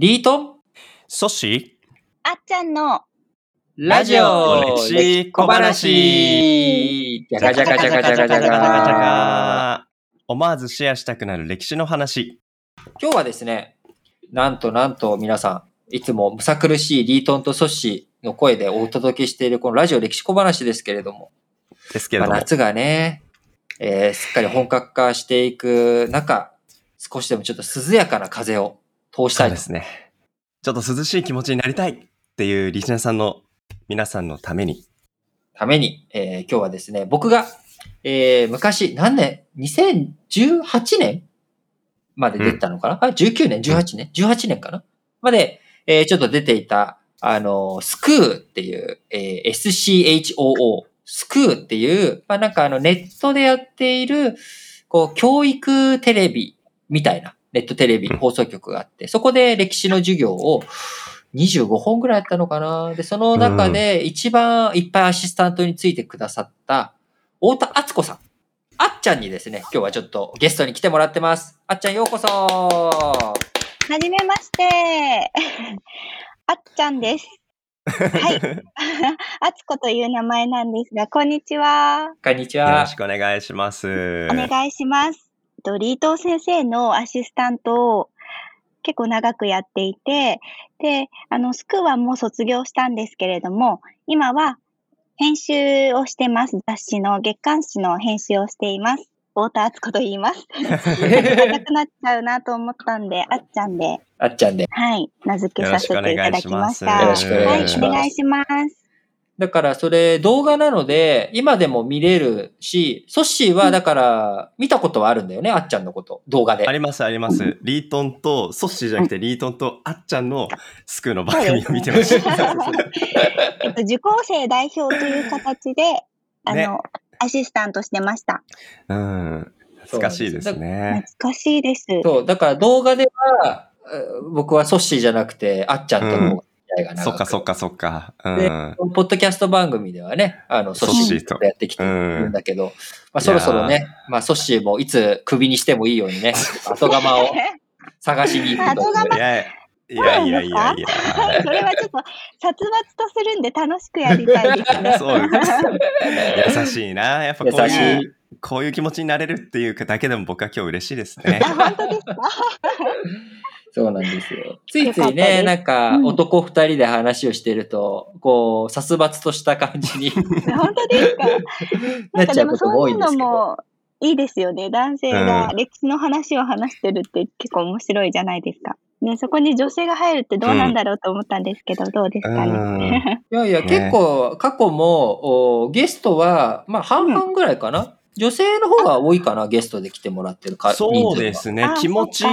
リート？ンソッシ？あっちゃんのラジオ。歴史小話。じゃがじゃがじゃがじゃがじゃーじゃがが思わずシェアしたくなる歴史の話。今日はですね、なんとなんと皆さん、いつもむさ苦しいリートンとソッシーの声でお届けしているこのラジオ歴史小話ですけれども、ですけれども。まあ夏がね、えーすっかり本格化していく中、少しでもちょっと涼やかな風を通したいですね。ちょっと涼しい気持ちになりたいっていうリスナーさんの皆さんのために。ために、えー今日はですね、僕が、えー昔、何年 ?2018 年まで出てたのかな、あ、19年 ?18 年 ?18 年かな？まで、えーちょっと出ていた、あの、スクーっていう、えー SCHOO、スクーっていう、まあなんかあのネットでやっている、こう、教育テレビみたいな、ネットテレビうん放送局があって、そこで歴史の授業を25本ぐらいやったのかなで、その中で一番いっぱいアシスタントについてくださった、太田敦子さん。あっちゃんにですね、今日はちょっとゲストに来てもらってます。あっちゃんようこそはじめまして。あっちゃんです。はい。あつこという名前なんですが、こんにちは。こんにちはよろし。くお願いします。お願いします。とリートン先生のアシスタントを結構長くやっていて、で、あの、スクはもう卒業したんですけれども、今は編集をしてます。雑誌の月刊誌の編集をしています。太田敦子と言います。長くなっちゃうなと思ったんで、あっちゃんで、あっちゃんで。はい、名付けさせていただきました。よろしくお願いしますはい、お願いします。だからそれ動画なので、今でも見れるし、ソッシーはだから見たことはあるんだよね、あっちゃんのこと。動画であ。りますあります。リートンと、ソッシーじゃなくてリートンとあっちゃんのスクーの番組を見てました。えっと、受講生代表という形で、あの、ねアシスタントしてました。うん。懐かしいですね懐。かしいです。そう、だから動画では、えー僕はソッシーじゃなくて、あっちゃんとの方がが長くそっかそっかそっか。うでん。ポッドキャスト番組ではね、あの、ソッシーとやってきてるんだけど、まあそろそろね、まあソッシーもいつクビにしてもいいようにね、後釜を探しに行くと後釜 いやいやいやいや。それはちょっと殺伐とするんで楽しくやりたいですね。そう優しいな。やっぱこう優しいう、い。こういう気持ちになれるっていうだけでも僕は今日嬉しいですね。あ、本当ですか？そうなんですよ。ついついね、すなんかうん男二人で話をしてると、こう、殺伐とした感じに 本当ですか？ななんかでっちゃうことももそういう多いんですけど。のもいいですよね。男性がうん歴史の話を話してるって結構面白いじゃないですか。ね、そこに女性が入るってどうなんだろうと思ったんですけど、どうですかね？いやいや、ね結構、過去も、おゲストは、まあ、半々ぐらいかな。女性の方が多いかな、ゲストで来てもらってるか。そうですねあ。気持ち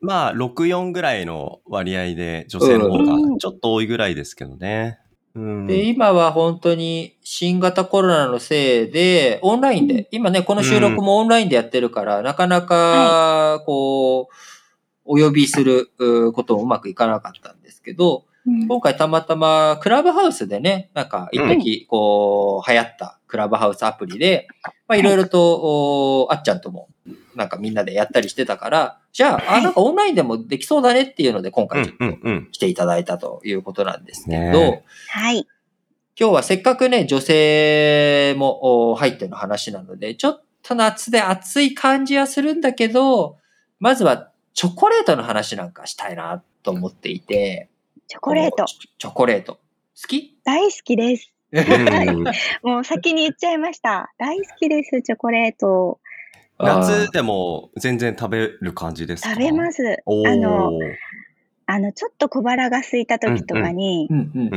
まあ、6、4ぐらいの割合で女性の方うんがちょっと多いぐらいですけどね。うん。で、今は本当に新型コロナのせいで、オンラインで、今ね、この収録もオンラインでやってるから、なかなか、こう、お呼びするうこともうまくいかなかったんですけど、うん今回たまたまクラブハウスでね、なんか一時こう流行ったクラブハウスアプリで、まあいろいろと、おあっちゃんともなんかみんなでやったりしてたから、じゃあ、あ、はいなんかオンラインでもできそうだねっていうので今う回ちょっ。と来ていただいたということなんですけど、ねはい。今日はせっかくね、女性もお入っての話なので、ちょっと夏で暑い感じはするんだけど、まずはチョコレートの話なんかしたいなと思っていて、チョコレート。チチョコレート。好き？大好きです。うん。もう先に言っちゃいました。大好きです、チョコレート。夏でも全然食べる感じですか？食べます。あの、あの、ちょっと小腹が空いた時とかに、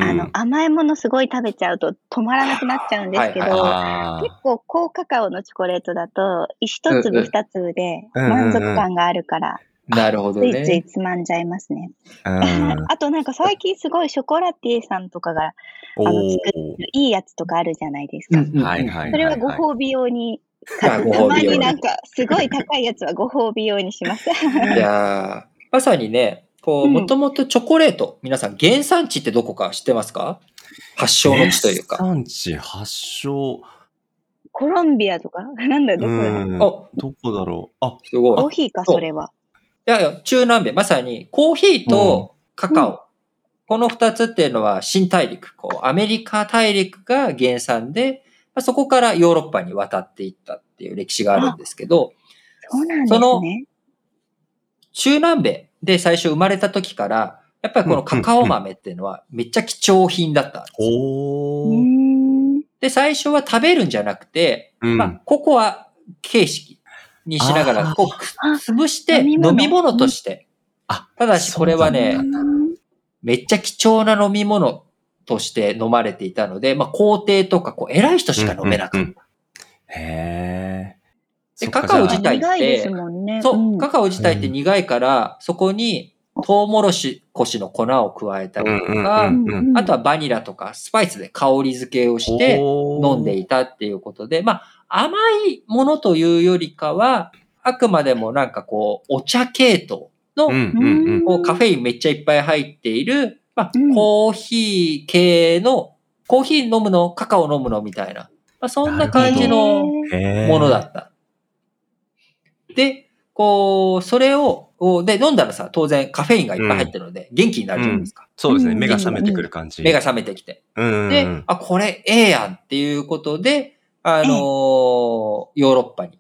あの、甘いものすごい食べちゃうと止まらなくなっちゃうんですけど、結構高カカオのチョコレートだと、一粒二粒で満足感があるから、なるほどついついね。つまんじゃいますね。あとなんか最近すごいショコラティエさんとかがおあの作ーいいやつとかあるじゃないですか。はいはいそれはご褒美用に、たまにになんかすごい高いやつはご褒美用にします。いやーまさにね、こう、うんもともとチョコレート、皆さん原産地ってどこか知ってますか？発祥の地というか。産地発祥。コロンビアとか？なんだよ、どこだ？うん。あどこだろう。あ、すごい。コーヒーか、それは。いやいや、中南米、まさにコーヒーとカカオ。この二つっていうのは新大陸、こう、アメリカ大陸が原産で、まあ、そこからヨーロッパに渡っていったっていう歴史があるんですけど、そうなんですそのね。中南米で最初生まれた時から、やっぱりこのカカオ豆っていうのはめっちゃ貴重品だったんですよ。で、最初は食べるんじゃなくて、うんまあ、ココア形式にしながら、こう、潰して飲み物。として。あただしこれはねめっちゃ貴重な飲み物として飲まれていたので、まあ、皇帝とか、こう、偉い人しか飲めなかった。うんうんうん。へー。でカカオ自体ってね。そう、ん。カカオ自体って苦いから、そこに、トウモロコシの粉を加えたりとか、うんうんあとはバニラとかスパイスで香り付けをして飲んでいたっていうことで、まあ、甘いものというよりかは、あくまでもなんかこう、お茶系統の、うんうんうん。こうカフェインめっちゃいっぱい入っている、まあ、うんコーヒー系の、コーヒー飲むの、カカオ飲むのみたいな、まあ、そんな感じのものだった。で、こう、それを、で、飲んだらさ、当然カフェインがいっぱい入ってるので、元気になるじゃないですか。そうですね。うん目が覚めてくる感じ。目が覚めてきて。うんうんうん。で、あ、これええやんっていうことで、あのーヨーロッパに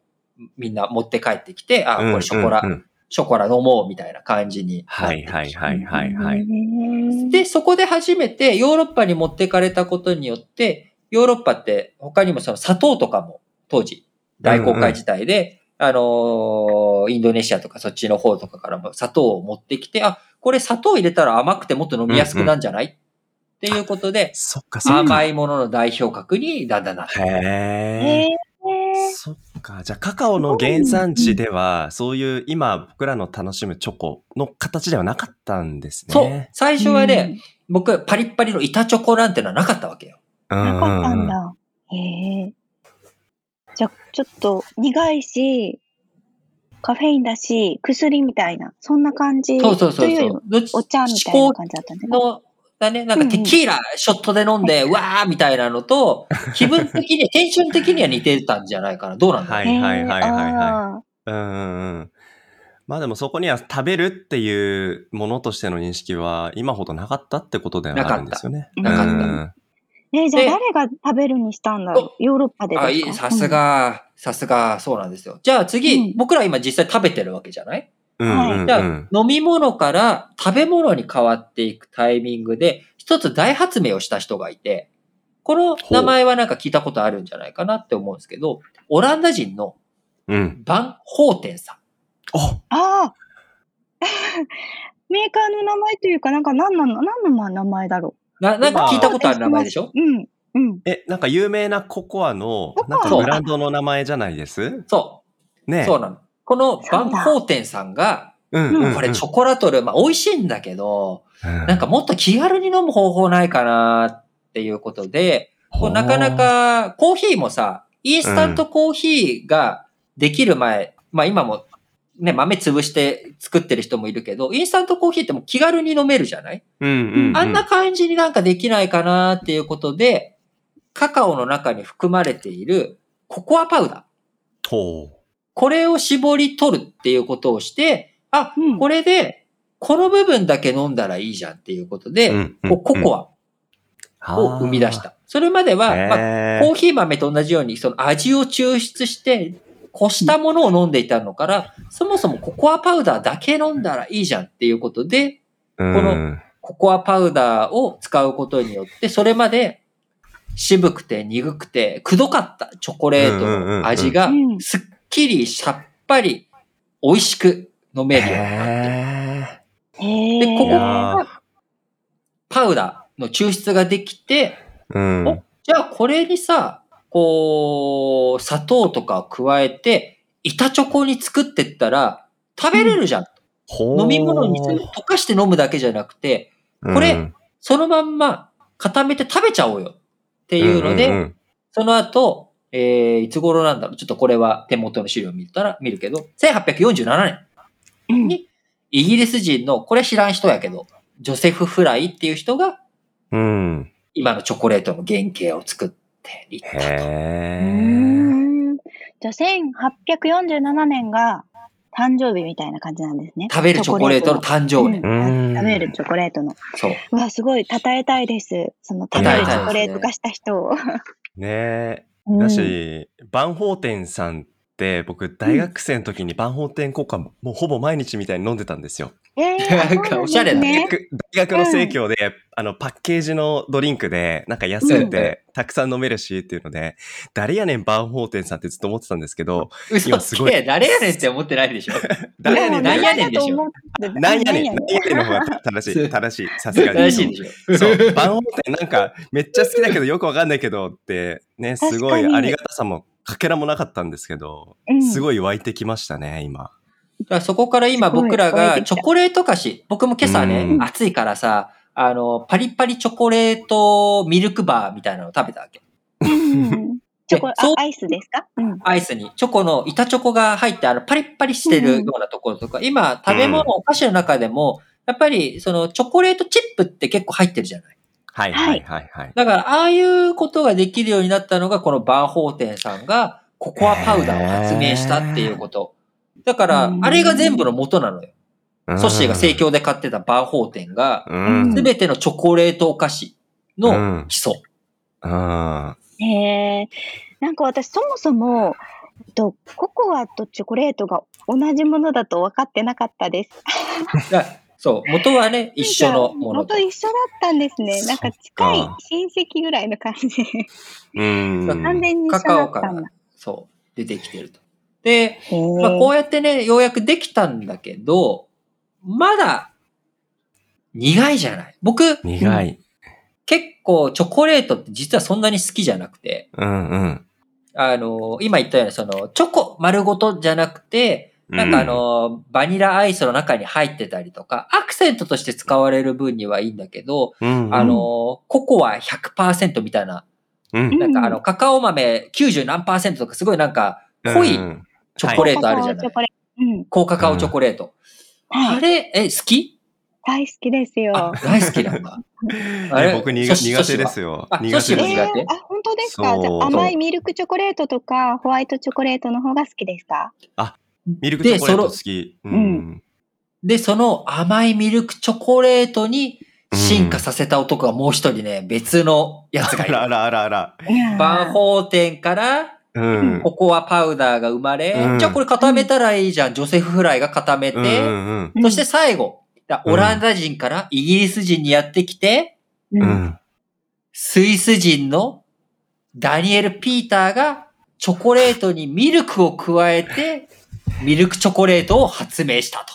みんな持って帰ってきて、あ、うんこれショコラ、うんうんショコラ飲もうみたいな感じになってきて。はいはいはいはいはい。い。で、そこで初めてヨーロッパに持ってかれたことによって、ヨーロッパって他にもその砂糖とかも当時大航海時代で、あのーインドネシアとかそっちの方とかからも砂糖を持ってきて、あ、これ砂糖入れたら甘くてもっと飲みやすくなんじゃない、っていうことで、そっかそっか。甘いものの代表格にだんだんなって。へ。ーそっか。じゃあ、カカオの原産地では、そういう今僕らの楽しむチョコの形ではなかったんですね。そう。最初はね、僕、パリッパリの板チョコなんてのはなかったわけよ。うんなかったうんんだ。へえ。じゃあ、ちょっと苦いし、カフェインだし、薬みたいな、そんな感じ。そうそうそうそう。お茶みたいな感じだったんですね。の、だね、なんかテキーラ、ショットで飲んで、わーみたいなのと、気分的に、テンション的には似てたんじゃないかな。どうなんだろう、はいはいはいはいはいはうんうんうん。まあでもそこには食べるっていうものとしての認識は今ほどなかったってことではあるんですよね。なかったうんい。え、じゃあで誰が食べるにしたんだろう？ヨーロッパでですか？あ、いい、さす。が、さすが、そうなんですよ。じゃあ次、うん僕ら今実際食べてるわけじゃない？うんうんうんじゃあ、飲み物から食べ物に変わっていくタイミングで、一つ大発明をした人がいて、この名前はなんか聞いたことあるんじゃないかなって思うんですけど、オランダ人のうん。バン・ホーテンさん。あああ メーカーの名前というか、なんか何なの、何の名前だろな、なんか聞いたことある名前でしょ？う。うん。うん。え、なんか有名なココアのなんかブランドの名前じゃないです？そう。ねそうなの。このバンそうだ。ホーテンさんが。これチョコラトル、まあ美味しいんだけど、うん。なんかもっと気軽に飲む方法ないかなっていうことで、こうなかな、かコーヒーもさ、インスタントコーヒーができる前、まあ今もね、豆潰して作ってる人もいるけど、インスタントコーヒーってもう気軽に飲めるじゃない、うんうんうん、あんな感じになんかできないかなっていうことで、カカオの中に含まれているココアパウダー。ほこれを絞り取るっていうことをして、あ、うんこれで、この部分だけ飲んだらいいじゃんっていうことで、う。うんこうココアアを生み出し。た。それまでは、まあ、コーヒー豆と同じように、その味を抽出して、こしたものを飲んでいたのから、そもそもココアパウダーだけ飲んだらいいじゃんっていうことで、ここのココアパウダーを使うことによって、それまで渋くて苦くて、くどかったチョコレートの味がすっきりさっぱり美味しく飲めるようになって。でここいやパウダーの抽出ができて、ーうん。おじゃあこれにさ、こう、砂糖とかを加えて、板チョコに作ってったら、食べれるじゃん。ほー飲み物にする溶かして飲むだけじゃなくて、これうんそのまんま固めて食べちゃおうよっていうので、んんん。その後、えー、いつ頃なんだろう？ちょっとこれは手元の資料を見たら見るけど、1847年、うんにイギリス人の、これ知らん人やけど、ジョセフ・フライっていう人が、うん。今のチョコレートの原型を作っていったと。へー。んじゃあ、1847年が誕生日みたいな感じなんですね。食べるチョコレートの誕生日。食べるチョコレートの。そう。うわ、すごい、称えたいです。その食べるチョコレート化した人を。ねえ。だし、万宝店さんって、僕、大学生の時にバンホーテンコカもうほぼ毎日みたいに飲んでたんですよ。えー、なんかおしゃれなんです大学の生協で、あの、パッケージのドリンクで、なんか安くて、たくさん飲めるしっていうので、誰やねんバンホーテンさんってずっと思ってたんですけど、嘘今すごい。誰やねんって思ってないでしょ。誰やねん、なんやねんでしょと思ってなんやねん、ななんやねんの方が正しい、正しい、さすがに。正しいでしょ。そう、バンホーテンなんか、めっちゃ好きだけどよくわかんないけどって、ね、すごいありがたさもかけらもなかったんですけど、うんすごい湧いてきましたね、今。そこから今僕らがチョコレート菓子、僕も今朝ね、うん暑いからさ、あの、パリパリチョコレートミルクバーみたいなのを食べたわけ。うんチョコ、あそう、アイスですか？うん。アイスに、チョコの、板チョコが入って、あの、パリッパリしてるようなところとか、今、食べ物、お菓子の中でも、やっぱり、その、チョコレートチップって結構入ってるじゃない。はいはいはいはい。だから、ああいうことができるようになったのが、このバーホーテンさんが、ココアパウダーを発明したっていうこと。だからう、んあれが全部の元なのよ。うんソッシーが盛況で買ってたバーホーテンが、うん。すべてのチョコレートお菓子の基礎。うん。へえ。なんか私そもそも、えっとココアとチョコレートが同じものだと分かってなかったです。そう、元はね、一緒のものと元。一緒だったんですね。なんか近い親戚ぐらいの感じ。うん。完全に一緒カカオからだったんだ。、そう、出てきてると。で、まあ、こうやってね、ようやくできたんだけど、まだ、苦いじゃない。僕、苦い。結構チョコレートって実はそんなに好きじゃなくて、うんうん。あの、今言ったように、その、チョコ丸ごとじゃなくて、なんかあの、バニラアイスの中に入ってたりとか、アクセントとして使われる分にはいいんだけど、うん、あの、ココア100%みたいな、うん、なんかあの、カカオ豆90何とかすごいなんか、濃いうんチョコレートあるじゃないチョコレート。うん。高カカオチョコレート。はい。あれ、え、好き？大好きですあよ。大好きなんだ。あれ？ね僕苦手ですよあ。苦手ソシも苦手？えー、あ、本当ですか？じゃあ甘いミルクチョコレートとか、ホワイトチョコレートの方が好きですか？ミルクチョコレートで好き。うのん。で、その甘いミルクチョコレートに進化させた男がもう一人ね、別のやつがいる。あらあらあらあら。バンホーテンからうん。ココアパウダーが生まれ、うんじゃあこれ固めたらいいじゃん。ジョセフフライが固めて、うんうんうんそして最後、だオランダ人からイギリス人にやってきて、ううんん。スイス人のダニエル・ピーターがチョコレートにミルクを加えて、ミルクチョコレートを発明したと。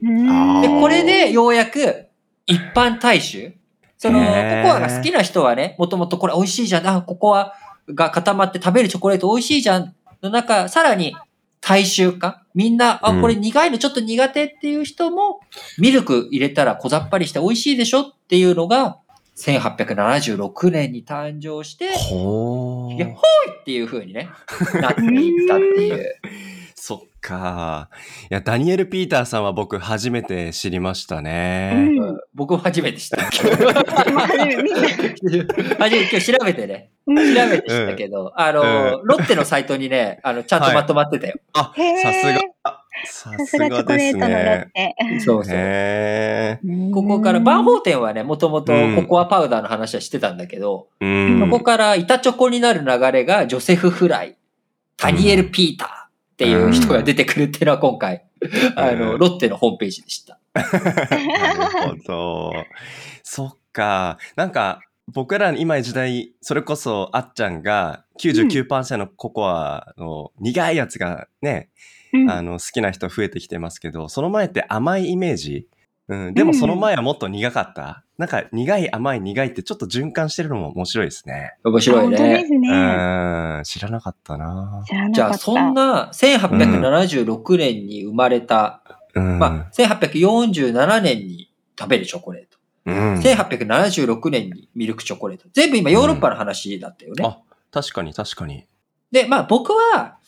で、これでようやく一般大衆、その、ココアが好きな人はね、もともとこれ美味しいじゃん。あ、ココアが固まって食べるチョコレート美味しいじゃん。の中、さらに大衆化？みんな、あ、うんこれ苦いのちょっと苦手っていう人も、ミルク入れたら小ざっぱりして美味しいでしょ？っていうのが、1876年に誕生して、ほーいやほいっていう風にね、なっていったっていう。か。いや、ダニエル・ピーターさんは僕初めて知りましたね。うんうん僕も初めて知った。まあ初めて今日調べてね。うん調べて知ったけど、あの、うんロッテのサイトにね、あの、ちゃんとまとまってたよ。あ、へーさすが。ささすがチョコレートのロッテ。そうそう。へここから、バンホーテンはね、もともとうんココアパウダーの話はしてたんだけど、ーうん。ここから板チョコになる流れがジョセフ・フライ、タニエル・ピーターっていう人が出てくるっていうのは今回、あの、ロッテのホームページでした。なるほど。そっか。なんか、僕らの今の時代、それこそあっちゃんが99%のココアの苦いやつがね、うんあの好きな人増えてきてますけど、その前って甘いイメージ。うん、でもその前はもっと苦か。った。なんか苦い甘い苦いってちょっと循環してるのも面白いですね。面白い本当でね。すね。うん、知らなかったな知らなじゃあ、かった。そんな1876年に生まれた、うん。まあ、1847年に食べるチョコレート。うん、1876年にミルクチョコレート。全部今ヨーロッパの話だったよね。あ、確かに確かに。で、まあ僕は、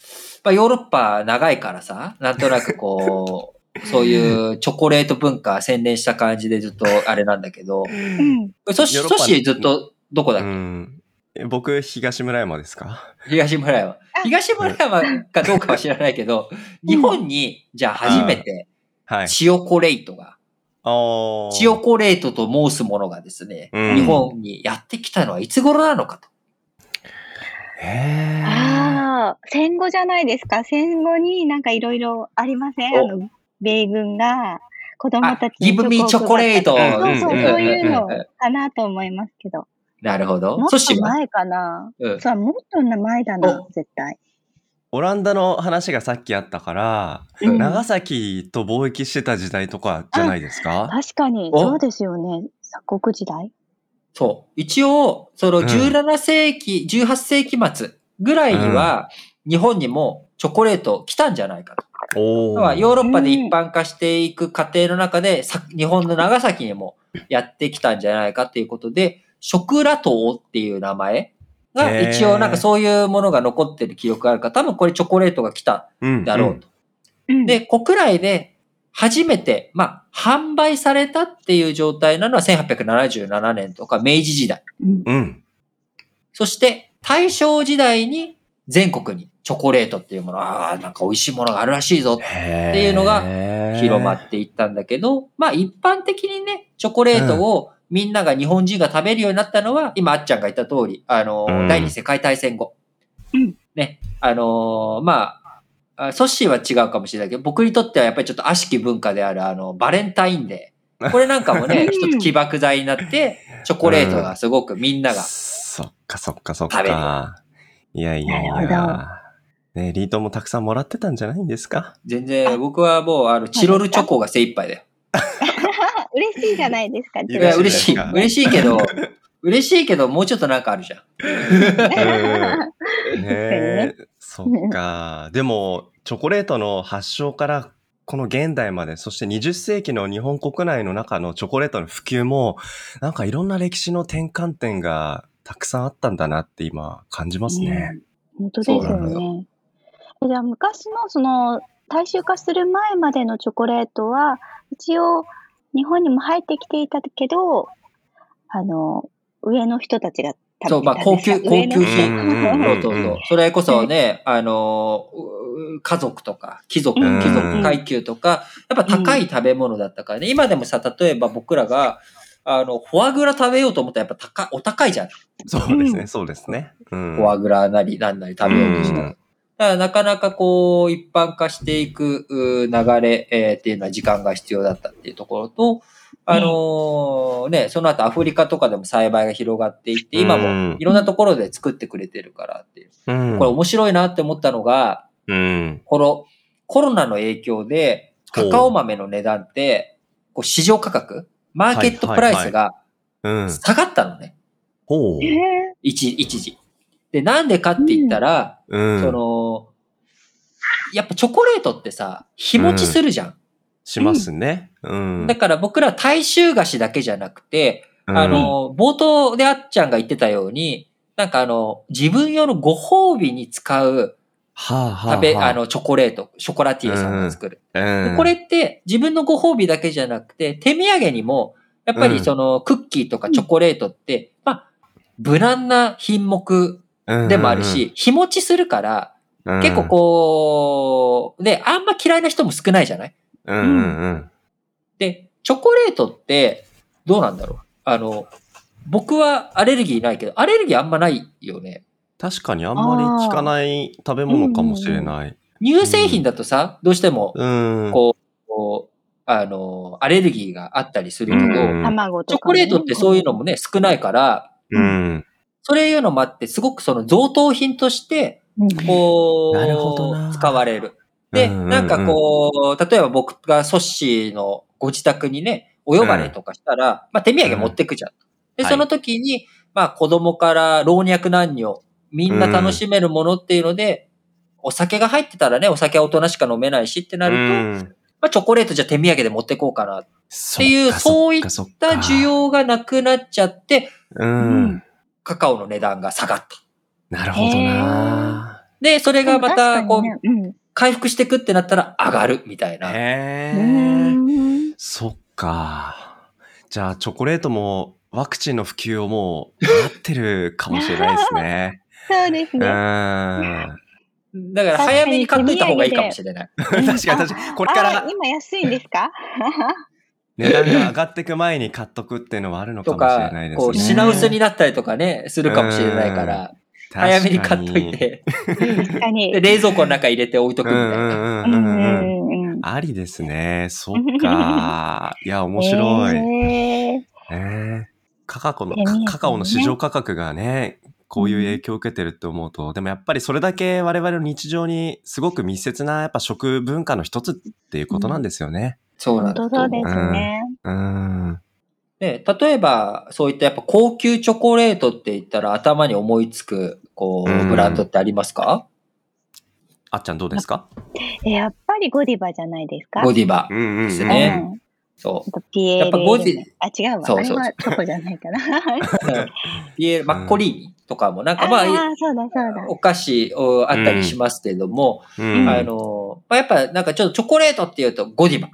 まあヨーロッパ長いからさ、なんとなくこう、そういうチョコレート文化洗練した感じでずっとあれなんだけど、うん。ソシ、ヨーロッパソシずっとどこだっけ、うん。え僕、東村山ですか？東村山。東村山かどうかは知らないけど、日本に、じゃあ初めて、はい。チヨコレイトが、おーチヨコレートと申すものがですね、うん日本にやってきたのはいつ頃なのかと。へーああ、戦後じゃないですか。戦後になんかいろいろありません？あおの、米軍が子供たちあ Give me チョコを配った chocolate そうそう、うんそういうのうん。うんうんかなと思いますけど。なるほど。も。っと前かな。うん、そう、もっと前だな、お。絶対。オランダの話がさっきあったから、うん。長崎と貿易してた時代とかじゃないですか？確かに、お。そうですよね。鎖国時代。そう。一応、そのうん。17世紀、18世紀末ぐらいには、日本にもチョコレート来たんじゃないかと。ヨーーロッパで一般化していく過程の中で、さ日本の長崎にもやってきたんじゃないかっていうことで、食ラ島っていう名前が一応なんかそういうものが残ってる記憶があるから、多分これチョコレートが来たうんだろうと。うん。で、国内で初めて、まあ、販売されたっていう状態なのは1877年とか明治時代。うんうん。そして大正時代に全国にチョコレートっていうもの、ああ、なんか美味しいものがあるらしいぞ。っていうのが広まっていったんだけど、まあ一般的にね、チョコレートをみんなが日本人が食べるようになったのは、今あっちゃんが言った通り、あのー、うん。第二次世界大戦後。うん。ね、あのーまあ、あソッシーは違うかもしれないけど、僕にとってはやっぱりちょっと悪しき文化である、あの、バレンタインデー。これなんかもね、うん。一つ起爆剤になって、チョコレートがすごくみんなが、そっかそっかそっ食べる。か。いやいやいなるや。ねリートもたくさんもらってたんじゃないんですか？全然僕はもう、あの、チロルチョコが精一杯だよ。嬉しいじゃないですか。いや、嬉しい。嬉しいけど、嬉しいけど、もうちょっとなんかあるじゃん。ねえ、そっか。でも、チョコレートの発祥からこの現代まで、そして20世紀の日本国内の中のチョコレートの普及も、なんかいろんな歴史の転換点がたくさんあったんだなって今感じますね。本当ですよね。じゃあ昔のその大衆化する前までのチョコレートは一応日本にも入ってきていたけど、あの、上の人たちがそう、まあ、高級、高級う品。んそうそうそう。それこそね、あの、う家族とか、貴族、うん貴族階級とか、やっぱ高い食べ物だったからね。今でもさ、例えば僕らが、あの、フォアグラ食べようと思ったらやっぱ高い、お高いじゃん。そうですね、そうですね。うんフォアグラなりなんなり食べようとしたら。なかなかこう、一般化していくう流れ、えーっていうのは時間が必要だったっていうところと、あのーね、その後アフリカとかでも栽培が広がっていって、今うんもいろんなところで作ってくれてるからっていう。うんこれ面白いなって思ったのが、うん。このコロナの影響でカカオ豆の値段って、こう市場価格、マーケットプライスがうん。下がったのね。ほう。一時。で、なんでかって言ったら、うん。その、やっぱチョコレートってさ、日持ちするじゃん。しますね。うん。だから僕ら大衆菓子だけじゃなくて、あの、冒頭であっちゃんが言ってたように、なんかあの、自分用のご褒美に使うはあはあ、食べ、はあ、の、チョコレート、ショコラティエさんが作る。うん、でこれって自分のご褒美だけじゃなくて、手土産にも、やっぱりそのクッキーとかチョコレートって、まあ、無難な品目でもあるし、日持ちするから、うん、結構こう、で、あんま嫌いな人も少ないじゃない？うんうんうん。で、チョコレートって、どうなんだろう？あの、僕はアレルギーないけど、アレルギーあんまないよね。確かにあんまり効かない食べ物かもしれない。乳製品だとさ、どうしても、うん。こう、こうあの、アレルギーがあったりするけど、うん卵とか、チョコレートってそういうのもね、少ないから、うん。そういうのもあって、すごくその贈答品として、うんこう、なるほどな使われる。で、なんかこう、例えば僕がソッシーのご自宅にね、お呼ばれとかしたら、まあ手土産持ってくじゃん。で、はいその時に、まあ子供から老若男女、みんな楽しめるものっていうので、お酒が入ってたらね、お酒は大人しか飲めないしってなると、うんまあチョコレートじゃ手土産で持ってこうかなっっていうそういった需要がなくなっちゃって、うん。カカオの値段が下がった。なるほどな。で、それがまた、こう、確かにね回復していくってなったら上がるみたいな。へうんえ。うんそっか。じゃあ、チョコレートもワクチンの普及をもう待ってるかもしれないですね。そうですうね。ん。だから早めに買っといた方がいいかもしれない。確かに確かに。これからあ今安いんですか？値段が上がっていく前に買っとくっていうのはあるのかともしれかない、ですこう、ね。品薄になったりとかね、するかもしれないから、早めに買っといて、確かにで。冷蔵庫の中入れて置いとくみたいな。うんうんうんうんうんうんうん。うん。ありですね。そっか。いや、面白い。えーねカカオの、カカオの市場価格がね、こういう影響を受けてるって思うと、でもやっぱりそれだけ我々の日常にすごく密接なやっぱ食文化の一つっていうことなんですよね。そうなんだ本当そうですね。うん。ね、例えば、そういったやっぱ高級チョコレートって言ったら頭に思いつく、こう、うんブランドってありますか、あっちゃんどうですか？えやっぱりゴディバじゃないですか？ゴディバ。うんうんうん。ですねうんそあとピエール。やっぱゴディあ、違うわ。そうそうあれはチョコじゃないかな。う。ピエール、マッコリーニとかもなんかまあ、ああ、そうだそうだ。お菓子おあったりしますけれども、うんあの、まあ、やっぱなんかちょっとチョコレートっていうとゴディバっ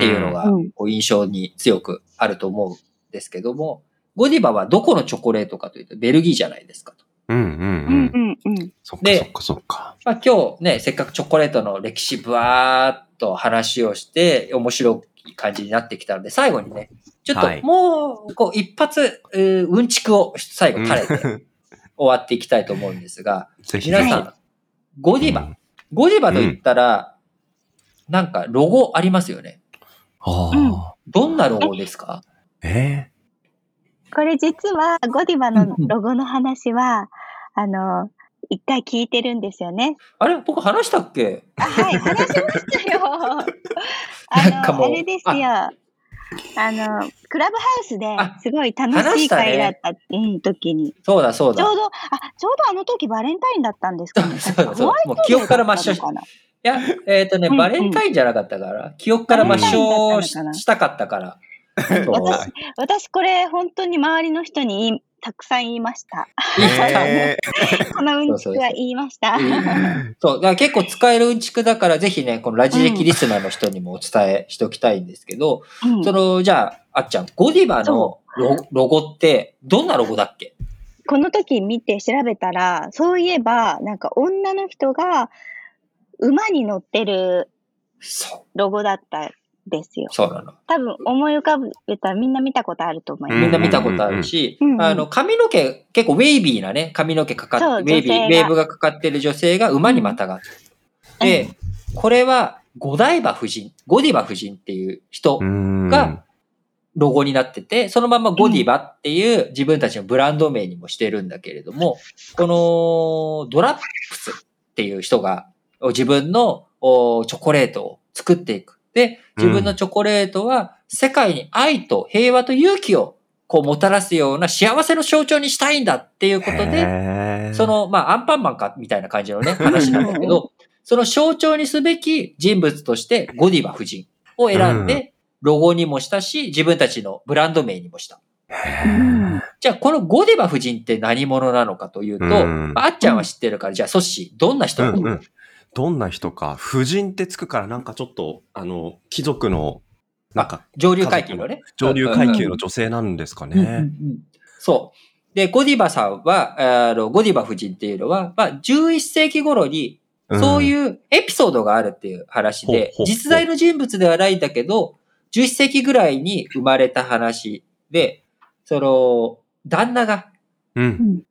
ていうのがうんこう印象に強くあると思うんですけども、ゴディバはどこのチョコレートかというとベルギーじゃないですかと。うんうんううんん。うんうん。そっかでそっかそっか。まあ、今日ね、せっかくチョコレートの歴史ぶわーっと話をして、面白い感じになってきたので、最後にね、ちょっはいともう、こう、一発、うんちくを最後垂れて終わっていきたいと思うんですが、ぜひ。皆さん、ゴディバ、ゴディバと言ったら、なんかロゴありますよね。あうんあ。どんなロゴですかえこれ実はゴディバのロゴの話は、あの、一回聞いてるんですよね。あれ？僕話したっけ？あ、はい、話しましたよ。あの、あれですよ。あの、クラブハウスであすごい楽しい会だった、うん、時に。そうだそうだ。ちょうど、あ、ちょうどあの時バレンタインだったんですかね。そうだそうもう記憶から抹消しいや、えっ、とね、バレンタインじゃなかったから、記憶から抹消したかったから。私私これ本当に周りの人にたくさん言いました。え。このうんちくは言いました。そう、だから結構使えるうんちくだから、ぜひね、このラジ歴リスナーの人にもお伝えしておきたいんですけど、うん。その、じゃあ、あっちゃん、ゴディバのロロゴって、どんなロゴだっけ？この時見て調べたら、そういえば、なんか女の人が馬に乗ってるロゴだった。んですよ。そうなの。多分思い浮かべたらみんな見たことあると思います。みんな見たことあるし、うんうんうんあの、髪の毛、結構ウェイビーなね、髪の毛かかって、ウェイビー、ウェーブがかかってる女性が馬にまたがってる。で、これは、ゴダイバ夫人、ゴディバ夫人っていう人うん。がロゴになってて、そのままゴディバっていう自分たちのブランド名にもしてるんだけれども、このドラップスっていう人が自分のおチョコレートを作っていく。で、自分のチョコレートは世界に愛と平和と勇気をこうもたらすような幸せの象徴にしたいんだっていうことで、でそ、の、まあ、アンパンマンか、みたいな感じのね、話なんだけど、その象徴にすべき人物として、ゴディバ夫人を選んで、ロゴにもしたし、自分たちのブランド名にもした。うんじゃあ、このゴディバ夫人って何者なのかというと、うん。まああっちゃんは知ってるから、じゃあ、ソッシー、どんな人うんうんどんな人か、婦人ってつくからなんかちょっと、あの、貴族の、なんか、上流階級のね。上流階級の女性なんですかうんうんうね。んそう。で、ゴディバさんは、あのゴディバ夫人っていうのは、まあ、11世紀頃に、そうういうエピソードがあるっていう話でほうほうほう、実在の人物ではないんだけど、11世紀ぐらいに生まれた話で、その、旦那が、ん。うん。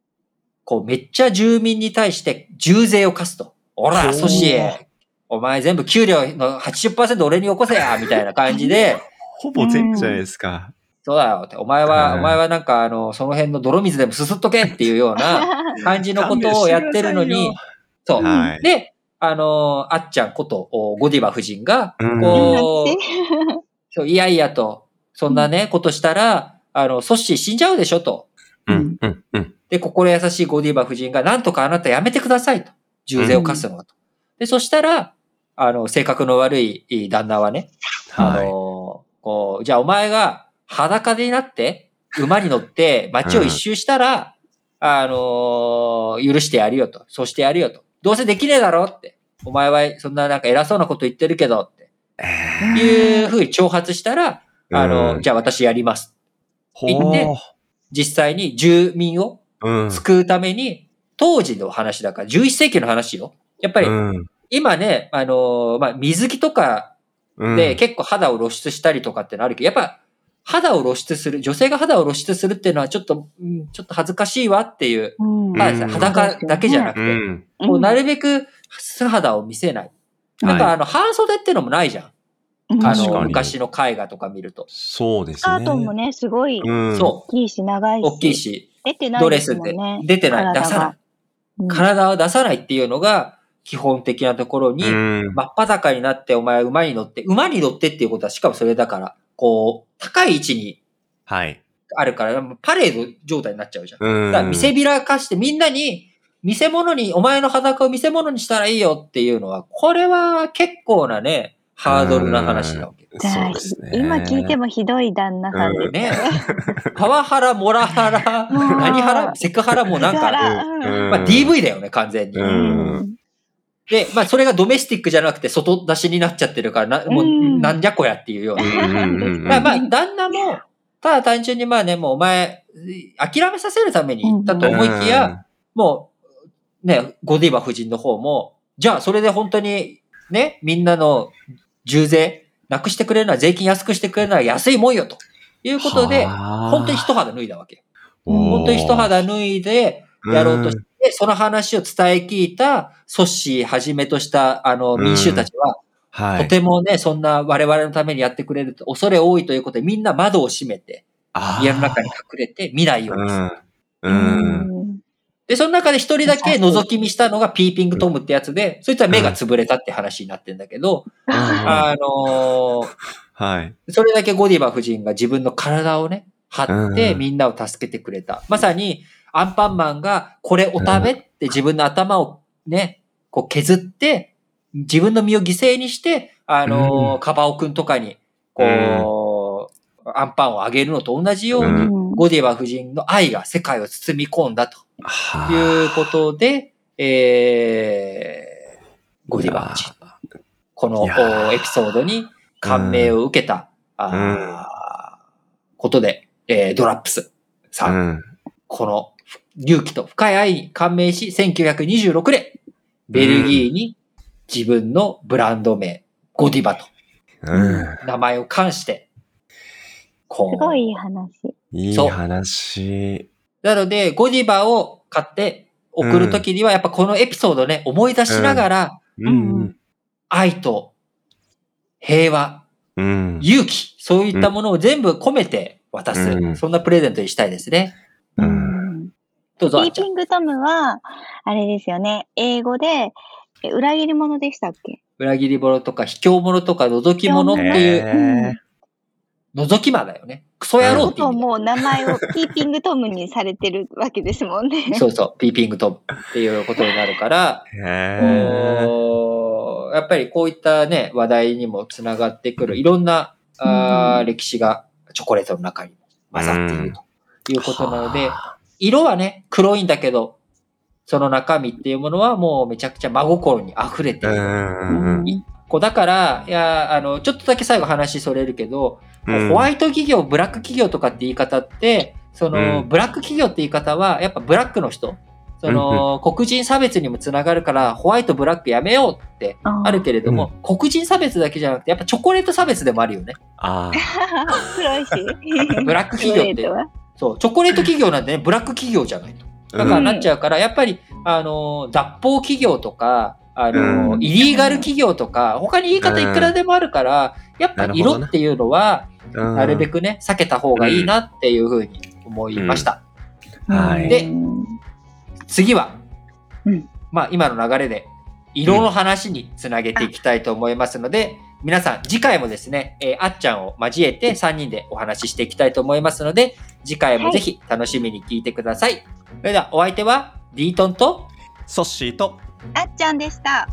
こう、めっちゃ住民に対して重税を課すと。おら、ソシエ、お前全部給料の80%俺によこせや みたいな感じで、ほぼ全部じゃないですか。そうだよって、お前は、はいお前はなんかあの、その辺の泥水でもすすっとけっていうような 感じのことをやってるのに、そう。はい。で、あの、あっちゃんこと、おゴディバ夫人が、うんこう、そういやいやと、そんなね、ことしたら、あの、ソッシー死んじゃうでしょと。うん、うん、うん。で、心優しいゴディバ夫人が、なんとかあなたやめてくださいと。重税を課すのはと。で、そしたら、あの、性格の悪い旦那はね、あはい。の、こう、じゃあお前が裸になって、馬に乗って街を一周したら、あの、許してやるよと。そうしてやるよと。どうせできねえだろって。お前はそんななんか偉そうなこと言ってるけどって。えいうふうに挑発したら、ーあの、うんじゃあ私やります。ほ言って実際に住民を。救うために、当時の話だから、11世紀の話よ。やっぱりうん今ね、あのーまあ、水着とかうんで結構肌を露出したりとかってのあるけど、やっぱ肌を露出する、女性が肌を露出するっていうのはちょっと、うんちょっと恥ずかしいわっていう、うんまあうん裸だけじゃなくて、うん。こうなるべく素肌を見せない。なんかはいあの、半袖ってのもないじゃん。うんあの、昔の絵画とか見ると。そうですね。スカートもね、すごいうん。そ大きいし、長いし。う。大きいし、出てないですドレスで。出てない、出さない。うん体を出さないっていうのが基本的なところに、うん。真っ裸になってお前馬に乗って、馬に乗ってっていうことはしかもそれだから、こう、高い位置にはい。あるから、パレード状態になっちゃうじゃん。だから見せびらかしてみんなに、見せ物に、お前の裸を見せ物にしたらいいよっていうのは、これは結構なね、ハードルな話なわけ。じゃあそうですね。今聞いてもひどい旦那さんですねパワハラ、モラハラ、何ハラ、セクハラもなんか、まあ DV だよね、完全に。うん。で、まあそれがドメスティックじゃなくて外出しになっちゃってるから、なもううん。なんじゃこやっていうような。まあまあ、旦那も、ただ単純にまあね、もうお前、諦めさせるために言ったと思いきや、もう、ね、ゴディバ夫人の方も、じゃあそれで本当に、ね、みんなの重税、なくしてくれるなら、税金安くしてくれるなら安いもんよ、ということで、本当に一肌脱いだわけ。本当に一肌脱いで、やろうとして、その話を伝え聞いた、ソッシーはじめとした、あの、民衆たちは、とはい。てもね、そんな我々のためにやってくれると恐れ多いということで、みんな窓を閉めて、家の中に隠れて見ないようにする。うん。ううん。んで、その中で一人だけ覗き見したのがピーピングトムってやつで、そいつは目が潰れたって話になってんだけど、あのーはい。それだけゴディバ夫人が自分の体をね、張ってうん。みんなを助けてくれた。まさに、アンパンマンがこれお食べって自分の頭をね、こう削って、自分の身を犠牲にして、あのーうん。カバオくんとかに、こう、アンパンをあげるのと同じように、うん。ゴディバ夫人の愛が世界を包み込んだと。はいうことで、えー、ゴディバ夫人。このエピソードに感銘を受けた、あーことで、えードラップスさん、うん。この勇気と深い愛に感銘し、1926年、ベルギーに自分のブランド名、ゴディバと。うん。名前を冠して、すごいいい話。いい話。なので、ゴディバを買って送るときには、やっぱこのエピソードね、思い出しながら、うん。愛と平和、うん。勇気、そういったものを全部込めて渡す。うんそんなプレゼントにしたいですね。ううんんどうぞ、あピー。ピングトムは、あれですよね。英語で、え裏切り者でしたっけ？裏切り者とか、卑怯者とか、覗き者っていう、覗き魔だよね。クソ野郎って意ともう名前をピーピングトムにされてるわけですもんね。そうそう、ピーピングトムっていうことになるから、やっぱりこういったね、話題にもつながってくる、いろんな、うん歴史がチョコレートの中にも混ざっているということなので、は色はね、黒いんだけど、その中身っていうものはもうめちゃくちゃ真心に溢れている。あうんうんこうだから、いや、あの、ちょっとだけ最後話それるけど、うん。ホワイト企業、ブラック企業とかって言い方って、その、うん。ブラック企業って言い方は、やっぱブラックの人、その、黒人差別にもつながるから、ホワイト、ブラックやめようってあるけれども、黒人差別だけじゃなくて、やっぱチョコレート差別でもあるよね。あ黒いし。ブラック企業って。チョコレートは？そう、チョコレート企業なんてね、ブラック企業じゃないと。ーだからなっちゃうから、やっぱり、あの、脱法企業とか、あの、うん。イリーガル企業とか、他に言い方いくらでもあるから、やっぱ色っていうのは、うん。なるべくね、避けた方がいいなっていうふうに思いました。はい。でうん次は、うん。まあ今の流れで、色の話につなげていきたいと思いますので、皆さん次回もですね、えーあっちゃんを交えて3人でお話ししていきたいと思いますので、次回もぜひ楽しみに聞いてください。それではお相手は、リートンと、ソッシーとあっちゃんでした。